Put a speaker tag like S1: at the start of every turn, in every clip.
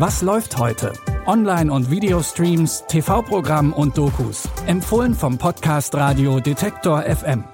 S1: Was läuft heute? Online- und Videostreams, TV-Programm und Dokus. Empfohlen vom Podcast Radio Detektor FM.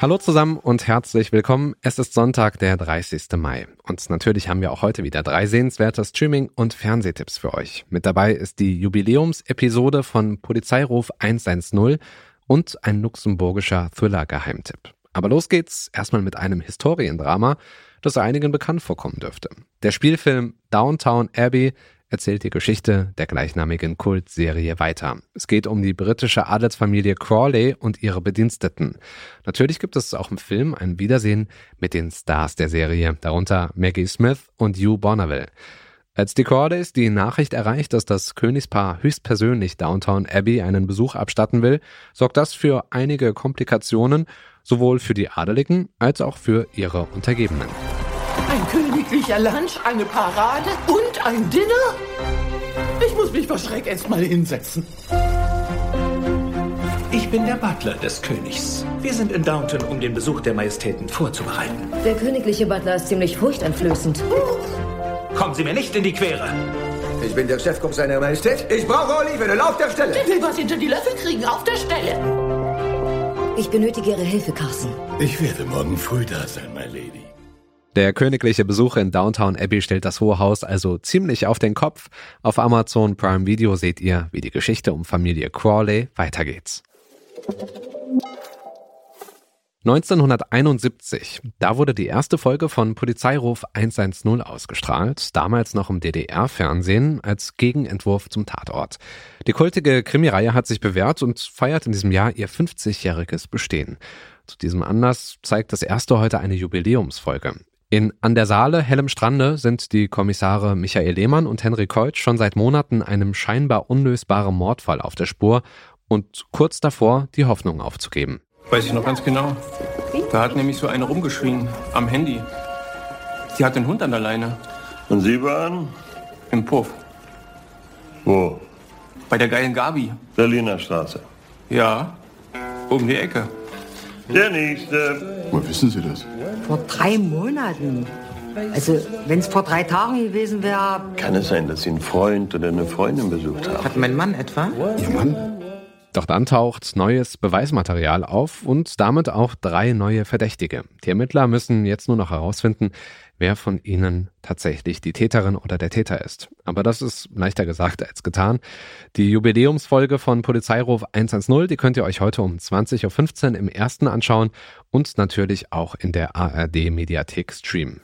S2: Hallo zusammen und herzlich willkommen. Es ist Sonntag, der 30. Mai. Und natürlich haben wir auch heute wieder drei sehenswerte Streaming- und Fernsehtipps für euch. Mit dabei ist die Jubiläumsepisode von Polizeiruf 110 und ein luxemburgischer Thriller-Geheimtipp. Aber los geht's erstmal mit einem Historiendrama, das einigen bekannt vorkommen dürfte. Der Spielfilm Downtown Abbey erzählt die Geschichte der gleichnamigen Kultserie weiter. Es geht um die britische Adelsfamilie Crawley und ihre Bediensteten. Natürlich gibt es auch im Film ein Wiedersehen mit den Stars der Serie, darunter Maggie Smith und Hugh Bonneville. Als die Cordays die Nachricht erreicht, dass das Königspaar höchstpersönlich Downtown Abbey einen Besuch abstatten will, sorgt das für einige Komplikationen, sowohl für die Adeligen als auch für ihre Untergebenen.
S3: Ein königlicher Lunch, eine Parade und ein Dinner? Ich muss mich vor Schreck erst mal hinsetzen.
S4: Ich bin der Butler des Königs. Wir sind in Downton, um den Besuch der Majestäten vorzubereiten.
S5: Der königliche Butler ist ziemlich furchteinflößend.
S4: Kommen Sie mir nicht in die Quere.
S6: Ich bin der Chefkoch seiner Majestät. Ich brauche Oliven auf der Stelle.
S3: Der will was hinter die Löffel kriegen, auf der Stelle.
S5: Ich benötige Ihre Hilfe, Carson.
S7: Ich werde morgen früh da sein, my lady.
S2: Der königliche Besuch in Downtown Abbey stellt das Hohe Haus also ziemlich auf den Kopf. Auf Amazon Prime Video seht ihr, wie die Geschichte um Familie Crawley weitergeht. 1971, da wurde die erste Folge von Polizeiruf 110 ausgestrahlt, damals noch im DDR-Fernsehen als Gegenentwurf zum Tatort. Die kultige Krimireihe hat sich bewährt und feiert in diesem Jahr ihr 50-jähriges Bestehen. Zu diesem Anlass zeigt das erste heute eine Jubiläumsfolge. In An der Saale, hellem Strande, sind die Kommissare Michael Lehmann und Henry Keutsch schon seit Monaten einem scheinbar unlösbaren Mordfall auf der Spur und kurz davor, die Hoffnung aufzugeben.
S8: Weiß ich noch ganz genau. Da hat nämlich so eine rumgeschrien am Handy. Die hat den Hund an der Leine.
S7: Und Sie waren?
S8: Im Puff.
S7: Wo?
S8: Bei der geilen Gabi.
S7: Berliner Straße.
S8: Ja, um die Ecke.
S7: Der nächste.
S9: Woher wissen Sie das?
S10: Vor drei Monaten. Also, wenn es vor drei Tagen gewesen wäre.
S7: Kann es sein, dass Sie einen Freund oder eine Freundin besucht haben?
S10: Hat mein Mann etwa?
S9: Ihr Mann?
S2: Doch dann taucht neues Beweismaterial auf und damit auch drei neue Verdächtige. Die Ermittler müssen jetzt nur noch herausfinden, wer von ihnen tatsächlich die Täterin oder der Täter ist. Aber das ist leichter gesagt als getan. Die Jubiläumsfolge von Polizeiruf 110, die könnt ihr euch heute um 20.15 Uhr im ersten anschauen und natürlich auch in der ARD Mediathek streamen.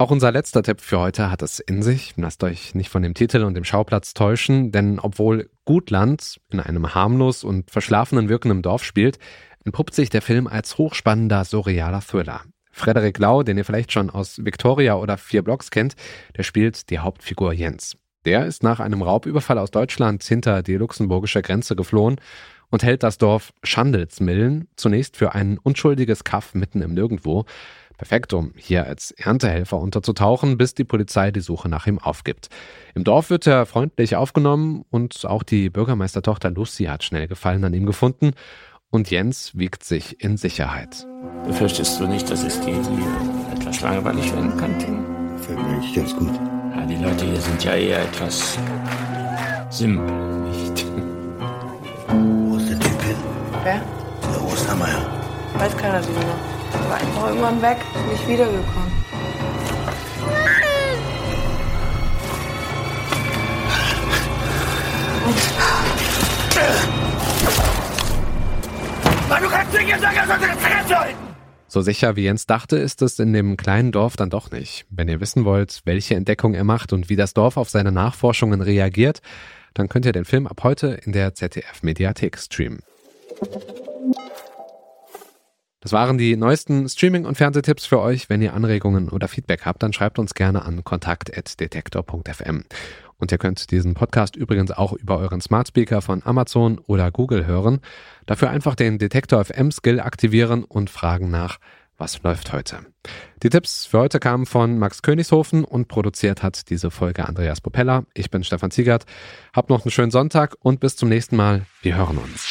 S2: Auch unser letzter Tipp für heute hat es in sich. Lasst euch nicht von dem Titel und dem Schauplatz täuschen, denn obwohl Gutland in einem harmlos und verschlafenen wirkenden Dorf spielt, entpuppt sich der Film als hochspannender, surrealer Thriller. Frederik Lau, den ihr vielleicht schon aus Victoria oder Vier Blocks kennt, der spielt die Hauptfigur Jens. Der ist nach einem Raubüberfall aus Deutschland hinter die luxemburgische Grenze geflohen und hält das Dorf Schandelsmillen zunächst für ein unschuldiges Kaff mitten im Nirgendwo. Perfekt, um hier als Erntehelfer unterzutauchen, bis die Polizei die Suche nach ihm aufgibt. Im Dorf wird er freundlich aufgenommen und auch die Bürgermeistertochter Lucy hat schnell Gefallen an ihm gefunden und Jens wiegt sich in Sicherheit.
S11: Befürchtest du nicht, dass es dir hier etwas langweilig werden kann, Tim?
S9: Fällt mir eigentlich ganz gut.
S11: Ja, die Leute hier sind ja eher etwas simpel, nicht?
S9: Wo ist der Typ hin?
S12: Wer?
S9: Der Ostermeier.
S12: Weiß keiner so genau. War einfach irgendwann weg, nicht wiedergekommen.
S3: Mann, du kannst nicht sagen, er sollte das Grenze halten!
S2: So sicher wie Jens dachte, ist es in dem kleinen Dorf dann doch nicht. Wenn ihr wissen wollt, welche Entdeckung er macht und wie das Dorf auf seine Nachforschungen reagiert, dann könnt ihr den Film ab heute in der ZDF Mediathek streamen. Das waren die neuesten Streaming- und Fernsehtipps für euch. Wenn ihr Anregungen oder Feedback habt, dann schreibt uns gerne an kontakt.detektor.fm. Und ihr könnt diesen Podcast übrigens auch über euren Smart Speaker von Amazon oder Google hören. Dafür einfach den Detektor FM Skill aktivieren und fragen nach, was läuft heute. Die Tipps für heute kamen von Max Königshofen und produziert hat diese Folge Andreas Popella. Ich bin Stefan Ziegert. Habt noch einen schönen Sonntag und bis zum nächsten Mal. Wir hören uns.